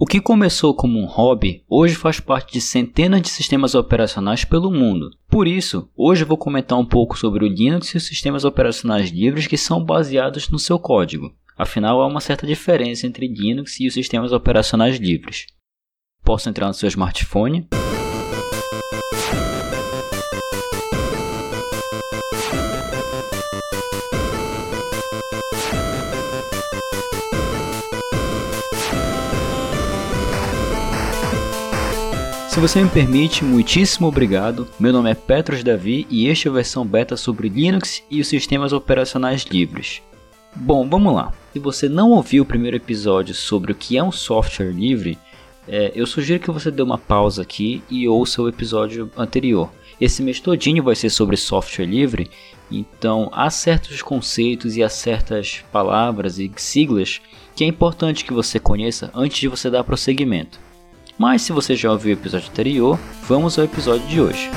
O que começou como um hobby, hoje faz parte de centenas de sistemas operacionais pelo mundo. Por isso, hoje vou comentar um pouco sobre o Linux e os sistemas operacionais livres que são baseados no seu código. Afinal, há uma certa diferença entre Linux e os sistemas operacionais livres. Posso entrar no seu smartphone? Se você me permite, muitíssimo obrigado. Meu nome é Petros Davi e este é a versão beta sobre Linux e os sistemas operacionais livres. Bom, vamos lá. Se você não ouviu o primeiro episódio sobre o que é um software livre, é, eu sugiro que você dê uma pausa aqui e ouça o episódio anterior. Esse mês todinho vai ser sobre software livre, então há certos conceitos e há certas palavras e siglas que é importante que você conheça antes de você dar prosseguimento. Mas se você já ouviu o episódio anterior, vamos ao episódio de hoje.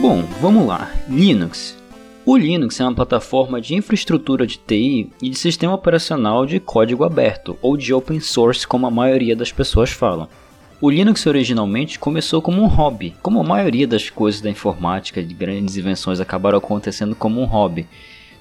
Bom, vamos lá. Linux. O Linux é uma plataforma de infraestrutura de TI e de sistema operacional de código aberto, ou de open source, como a maioria das pessoas falam. O Linux originalmente começou como um hobby, como a maioria das coisas da informática de grandes invenções acabaram acontecendo como um hobby,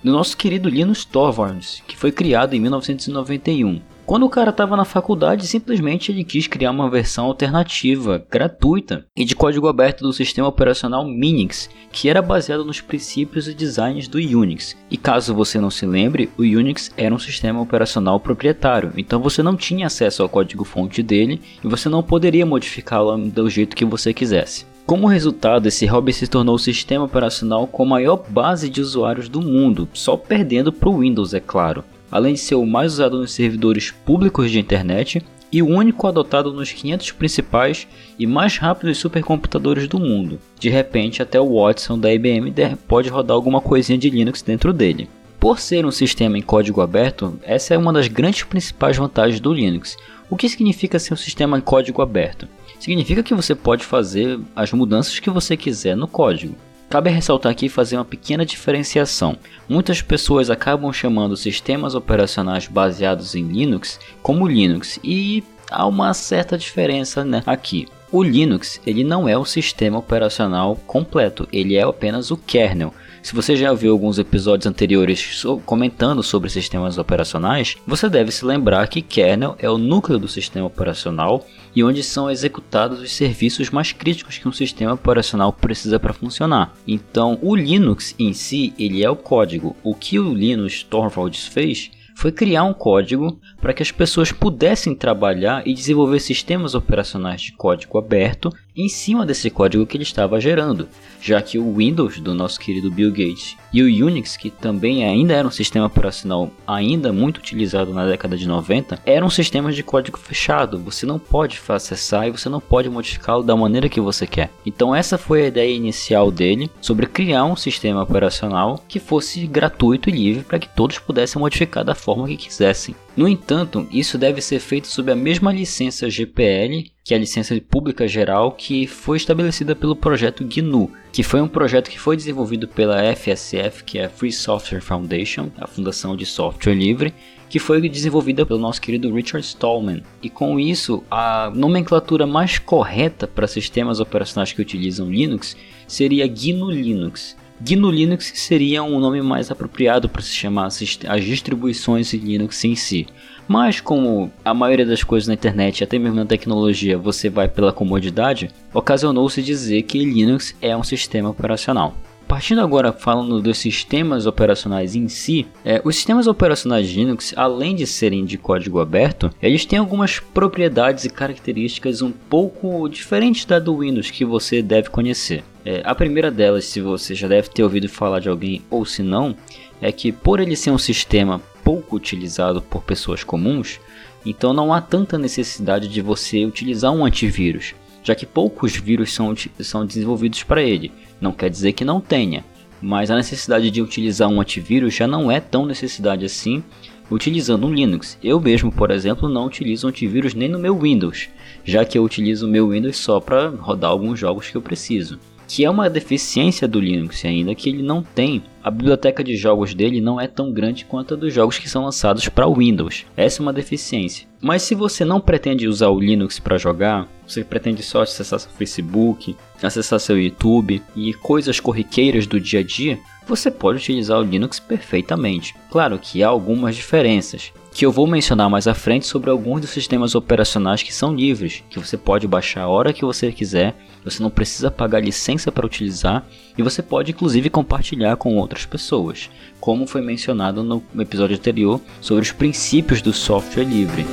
do nosso querido Linus Torvalds, que foi criado em 1991. Quando o cara estava na faculdade, simplesmente ele quis criar uma versão alternativa, gratuita e de código aberto do sistema operacional Minix, que era baseado nos princípios e designs do Unix. E caso você não se lembre, o Unix era um sistema operacional proprietário, então você não tinha acesso ao código-fonte dele e você não poderia modificá-lo do jeito que você quisesse. Como resultado, esse hobby se tornou o sistema operacional com a maior base de usuários do mundo, só perdendo para o Windows, é claro além de ser o mais usado nos servidores públicos de internet e o único adotado nos 500 principais e mais rápidos supercomputadores do mundo. De repente, até o Watson da IBM pode rodar alguma coisinha de Linux dentro dele. Por ser um sistema em código aberto, essa é uma das grandes principais vantagens do Linux. O que significa ser um sistema em código aberto? Significa que você pode fazer as mudanças que você quiser no código. Cabe ressaltar aqui fazer uma pequena diferenciação. Muitas pessoas acabam chamando sistemas operacionais baseados em Linux como Linux e há uma certa diferença né, aqui. O Linux ele não é o sistema operacional completo, ele é apenas o kernel. Se você já viu alguns episódios anteriores comentando sobre sistemas operacionais, você deve se lembrar que kernel é o núcleo do sistema operacional e onde são executados os serviços mais críticos que um sistema operacional precisa para funcionar. Então, o Linux em si, ele é o código. O que o Linus Torvalds fez foi criar um código para que as pessoas pudessem trabalhar e desenvolver sistemas operacionais de código aberto em cima desse código que ele estava gerando, já que o Windows do nosso querido Bill Gates e o Unix, que também ainda era um sistema operacional ainda muito utilizado na década de 90, eram sistemas de código fechado. Você não pode acessar e você não pode modificá-lo da maneira que você quer. Então essa foi a ideia inicial dele sobre criar um sistema operacional que fosse gratuito e livre para que todos pudessem modificar da forma que quisessem. No entanto, isso deve ser feito sob a mesma licença GPL, que é a licença pública geral que foi estabelecida pelo projeto GNU, que foi um projeto que foi desenvolvido pela FSF, que é a Free Software Foundation, a Fundação de Software Livre, que foi desenvolvida pelo nosso querido Richard Stallman. E com isso, a nomenclatura mais correta para sistemas operacionais que utilizam Linux seria GNU Linux. GNU Linux seria um nome mais apropriado para se chamar as distribuições Linux em si. Mas como a maioria das coisas na internet, até mesmo na tecnologia, você vai pela comodidade, ocasionou-se dizer que Linux é um sistema operacional. Partindo agora falando dos sistemas operacionais em si, é, os sistemas operacionais Linux, além de serem de código aberto, eles têm algumas propriedades e características um pouco diferentes da do Windows que você deve conhecer. É, a primeira delas, se você já deve ter ouvido falar de alguém ou se não, é que por ele ser um sistema pouco utilizado por pessoas comuns, então não há tanta necessidade de você utilizar um antivírus, já que poucos vírus são, são desenvolvidos para ele. Não quer dizer que não tenha, mas a necessidade de utilizar um antivírus já não é tão necessidade assim utilizando um Linux. Eu mesmo, por exemplo, não utilizo antivírus nem no meu Windows, já que eu utilizo o meu Windows só para rodar alguns jogos que eu preciso. Que é uma deficiência do Linux ainda, que ele não tem. A biblioteca de jogos dele não é tão grande quanto a dos jogos que são lançados para Windows. Essa é uma deficiência. Mas se você não pretende usar o Linux para jogar, você pretende só acessar seu Facebook, acessar seu YouTube e coisas corriqueiras do dia a dia, você pode utilizar o Linux perfeitamente. Claro que há algumas diferenças que eu vou mencionar mais à frente sobre alguns dos sistemas operacionais que são livres, que você pode baixar a hora que você quiser, você não precisa pagar licença para utilizar e você pode inclusive compartilhar com outras pessoas, como foi mencionado no episódio anterior sobre os princípios do software livre.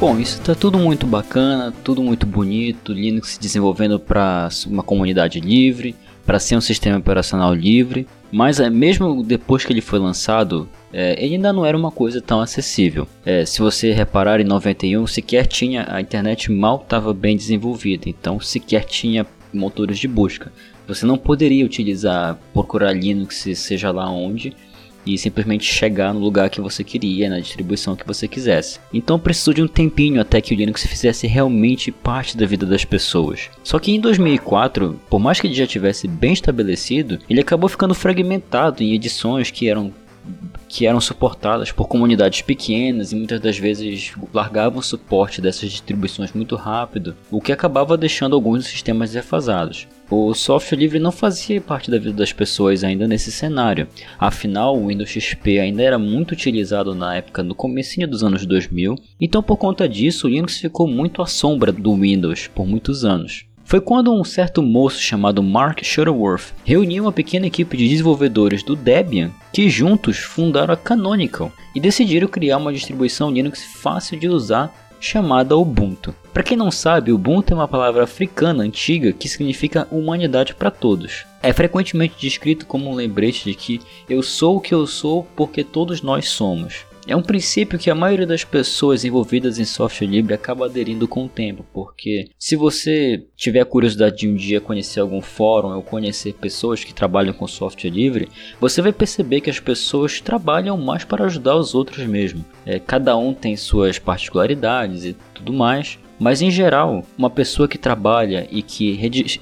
Bom, isso está tudo muito bacana, tudo muito bonito, Linux se desenvolvendo para uma comunidade livre, para ser um sistema operacional livre, mas é, mesmo depois que ele foi lançado, é, ele ainda não era uma coisa tão acessível. É, se você reparar, em 91 sequer tinha a internet mal estava bem desenvolvida, então sequer tinha motores de busca. Você não poderia utilizar, procurar Linux, seja lá onde, e simplesmente chegar no lugar que você queria, na distribuição que você quisesse. Então precisou de um tempinho até que o Linux fizesse realmente parte da vida das pessoas. Só que em 2004, por mais que ele já tivesse bem estabelecido, ele acabou ficando fragmentado em edições que eram que eram suportadas por comunidades pequenas e muitas das vezes largavam o suporte dessas distribuições muito rápido, o que acabava deixando alguns sistemas defasados. O software livre não fazia parte da vida das pessoas ainda nesse cenário. Afinal, o Windows XP ainda era muito utilizado na época no comecinho dos anos 2000, então por conta disso o Linux ficou muito à sombra do Windows por muitos anos. Foi quando um certo moço chamado Mark Shuttleworth reuniu uma pequena equipe de desenvolvedores do Debian que juntos fundaram a Canonical e decidiram criar uma distribuição Linux fácil de usar chamada Ubuntu. Para quem não sabe, Ubuntu é uma palavra africana antiga que significa humanidade para todos. É frequentemente descrito como um lembrete de que eu sou o que eu sou porque todos nós somos. É um princípio que a maioria das pessoas envolvidas em software livre acaba aderindo com o tempo, porque se você tiver curiosidade de um dia conhecer algum fórum ou conhecer pessoas que trabalham com software livre, você vai perceber que as pessoas trabalham mais para ajudar os outros mesmo. É, cada um tem suas particularidades e tudo mais, mas em geral, uma pessoa que trabalha e que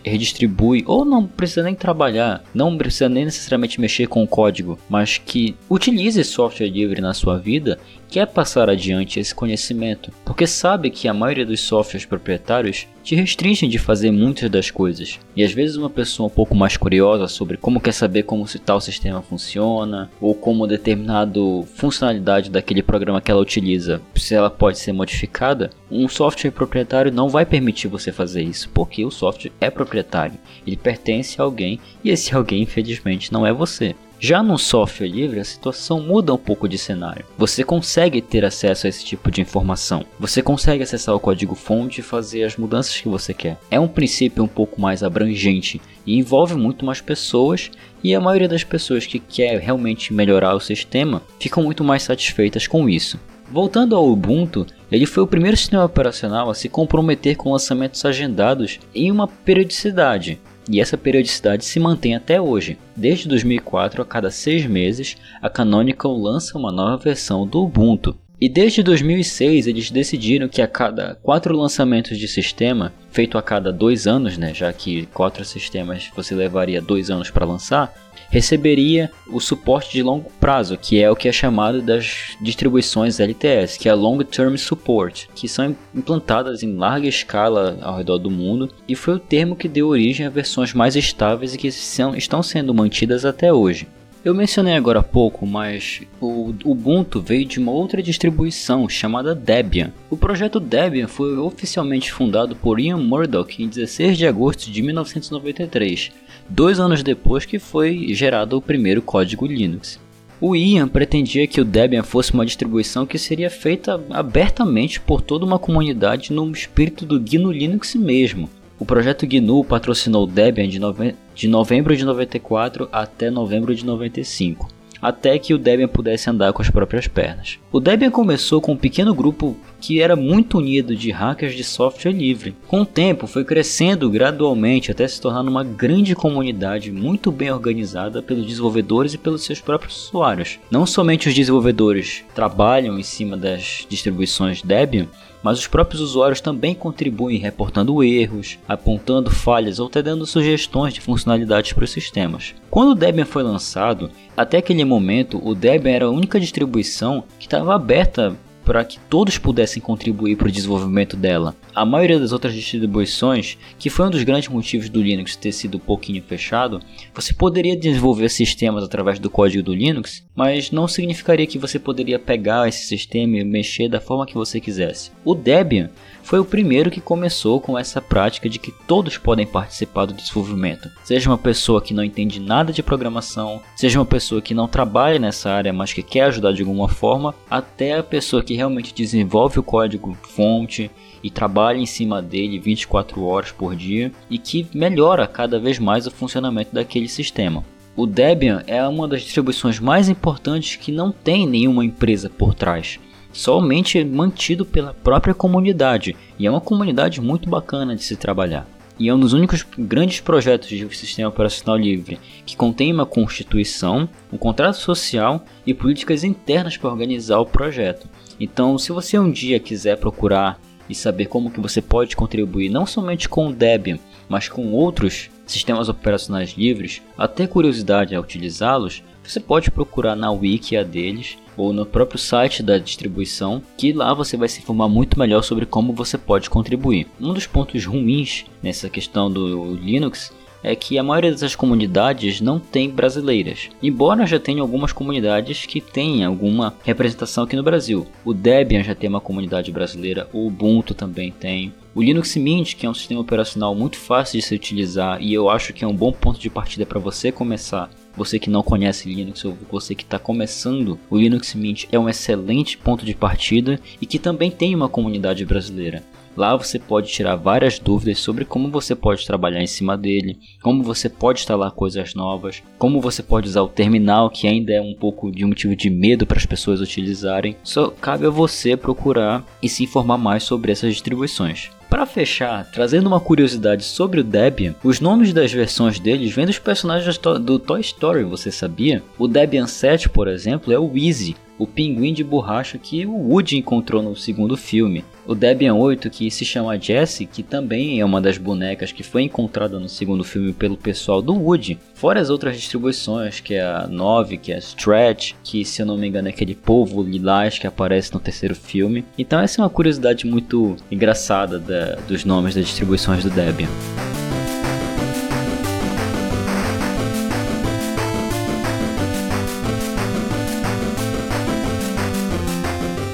redistribui, ou não precisa nem trabalhar, não precisa nem necessariamente mexer com o código, mas que utilize software livre na sua vida, quer passar adiante esse conhecimento, porque sabe que a maioria dos softwares proprietários te restringem de fazer muitas das coisas. E às vezes uma pessoa um pouco mais curiosa sobre como quer saber como se tal sistema funciona, ou como determinada funcionalidade daquele programa que ela utiliza, se ela pode ser modificada, um software proprietário não vai permitir você fazer isso, porque o software é proprietário, ele pertence a alguém e esse alguém infelizmente não é você. Já no software livre, a situação muda um pouco de cenário. Você consegue ter acesso a esse tipo de informação. Você consegue acessar o código-fonte e fazer as mudanças que você quer. É um princípio um pouco mais abrangente e envolve muito mais pessoas, e a maioria das pessoas que quer realmente melhorar o sistema ficam muito mais satisfeitas com isso. Voltando ao Ubuntu, ele foi o primeiro sistema operacional a se comprometer com lançamentos agendados em uma periodicidade, e essa periodicidade se mantém até hoje. Desde 2004, a cada seis meses, a Canonical lança uma nova versão do Ubuntu. E desde 2006 eles decidiram que a cada quatro lançamentos de sistema, feito a cada dois anos, né, já que quatro sistemas você levaria dois anos para lançar, receberia o suporte de longo prazo, que é o que é chamado das distribuições LTS, que é Long Term Support, que são implantadas em larga escala ao redor do mundo e foi o termo que deu origem a versões mais estáveis e que são, estão sendo mantidas até hoje. Eu mencionei agora há pouco, mas o Ubuntu veio de uma outra distribuição chamada Debian. O projeto Debian foi oficialmente fundado por Ian Murdoch em 16 de agosto de 1993, dois anos depois que foi gerado o primeiro código Linux. O Ian pretendia que o Debian fosse uma distribuição que seria feita abertamente por toda uma comunidade no espírito do GNU Linux mesmo, o projeto GNU patrocinou Debian de, nove... de novembro de 94 até novembro de 95 até que o Debian pudesse andar com as próprias pernas. O Debian começou com um pequeno grupo que era muito unido de hackers de software livre. Com o tempo, foi crescendo gradualmente até se tornar uma grande comunidade muito bem organizada pelos desenvolvedores e pelos seus próprios usuários. Não somente os desenvolvedores trabalham em cima das distribuições Debian, mas os próprios usuários também contribuem reportando erros, apontando falhas ou até dando sugestões de funcionalidades para os sistemas. Quando o Debian foi lançado, até aquele momento o Debian era a única distribuição que estava aberta para que todos pudessem contribuir para o desenvolvimento dela. A maioria das outras distribuições, que foi um dos grandes motivos do Linux ter sido um pouquinho fechado, você poderia desenvolver sistemas através do código do Linux, mas não significaria que você poderia pegar esse sistema e mexer da forma que você quisesse. O Debian foi o primeiro que começou com essa prática de que todos podem participar do desenvolvimento. Seja uma pessoa que não entende nada de programação, seja uma pessoa que não trabalha nessa área, mas que quer ajudar de alguma forma, até a pessoa que realmente desenvolve o código fonte e trabalha em cima dele 24 horas por dia e que melhora cada vez mais o funcionamento daquele sistema. O Debian é uma das distribuições mais importantes que não tem nenhuma empresa por trás somente mantido pela própria comunidade, e é uma comunidade muito bacana de se trabalhar. E é um dos únicos grandes projetos de sistema operacional livre que contém uma constituição, um contrato social e políticas internas para organizar o projeto. Então, se você um dia quiser procurar e saber como que você pode contribuir não somente com o Debian, mas com outros sistemas operacionais livres, até curiosidade a utilizá-los, você pode procurar na wiki a deles ou no próprio site da distribuição, que lá você vai se informar muito melhor sobre como você pode contribuir. Um dos pontos ruins nessa questão do Linux é que a maioria dessas comunidades não tem brasileiras. Embora já tenha algumas comunidades que têm alguma representação aqui no Brasil. O Debian já tem uma comunidade brasileira, o Ubuntu também tem. O Linux Mint, que é um sistema operacional muito fácil de se utilizar e eu acho que é um bom ponto de partida para você começar você que não conhece Linux ou você que está começando, o Linux Mint é um excelente ponto de partida e que também tem uma comunidade brasileira. Lá você pode tirar várias dúvidas sobre como você pode trabalhar em cima dele, como você pode instalar coisas novas, como você pode usar o terminal, que ainda é um pouco de um motivo de medo para as pessoas utilizarem. Só cabe a você procurar e se informar mais sobre essas distribuições. Para fechar, trazendo uma curiosidade sobre o Debian, os nomes das versões deles vêm dos personagens do Toy Story, você sabia? O Debian 7, por exemplo, é o Easy, o pinguim de borracha que o Woody encontrou no segundo filme. O Debian 8, que se chama Jessie, que também é uma das bonecas que foi encontrada no segundo filme pelo pessoal do Woody. Fora as outras distribuições, que é a 9, que é a Stretch, que se eu não me engano é aquele povo lilás que aparece no terceiro filme. Então essa é uma curiosidade muito engraçada da, dos nomes das distribuições do Debian.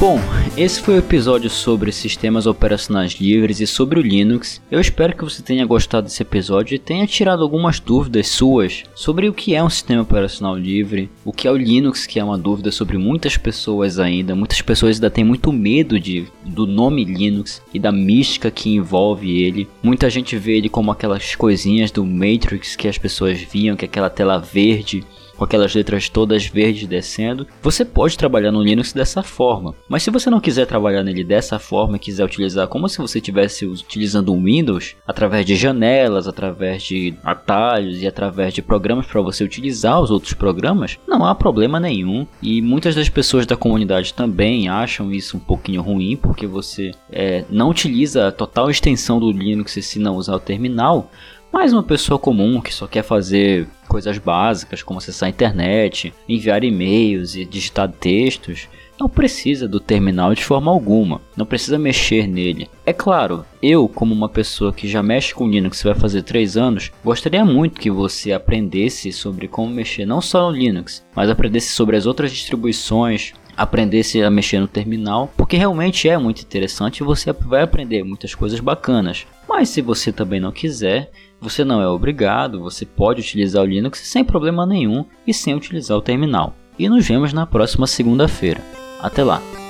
Bom, esse foi o episódio sobre sistemas operacionais livres e sobre o Linux. Eu espero que você tenha gostado desse episódio e tenha tirado algumas dúvidas suas sobre o que é um sistema operacional livre, o que é o Linux, que é uma dúvida sobre muitas pessoas ainda. Muitas pessoas ainda têm muito medo de, do nome Linux e da mística que envolve ele. Muita gente vê ele como aquelas coisinhas do Matrix que as pessoas viam, que é aquela tela verde com aquelas letras todas verdes descendo, você pode trabalhar no Linux dessa forma. Mas se você não quiser trabalhar nele dessa forma e quiser utilizar como se você estivesse utilizando o Windows, através de janelas, através de atalhos e através de programas para você utilizar os outros programas, não há problema nenhum. E muitas das pessoas da comunidade também acham isso um pouquinho ruim, porque você é, não utiliza a total extensão do Linux se não usar o terminal. Mas uma pessoa comum que só quer fazer coisas básicas como acessar a internet, enviar e-mails e digitar textos, não precisa do terminal de forma alguma, não precisa mexer nele. É claro, eu, como uma pessoa que já mexe com Linux vai fazer 3 anos, gostaria muito que você aprendesse sobre como mexer não só no Linux, mas aprendesse sobre as outras distribuições, aprendesse a mexer no terminal, porque realmente é muito interessante e você vai aprender muitas coisas bacanas. Mas se você também não quiser, você não é obrigado, você pode utilizar o Linux sem problema nenhum e sem utilizar o terminal. E nos vemos na próxima segunda-feira. Até lá!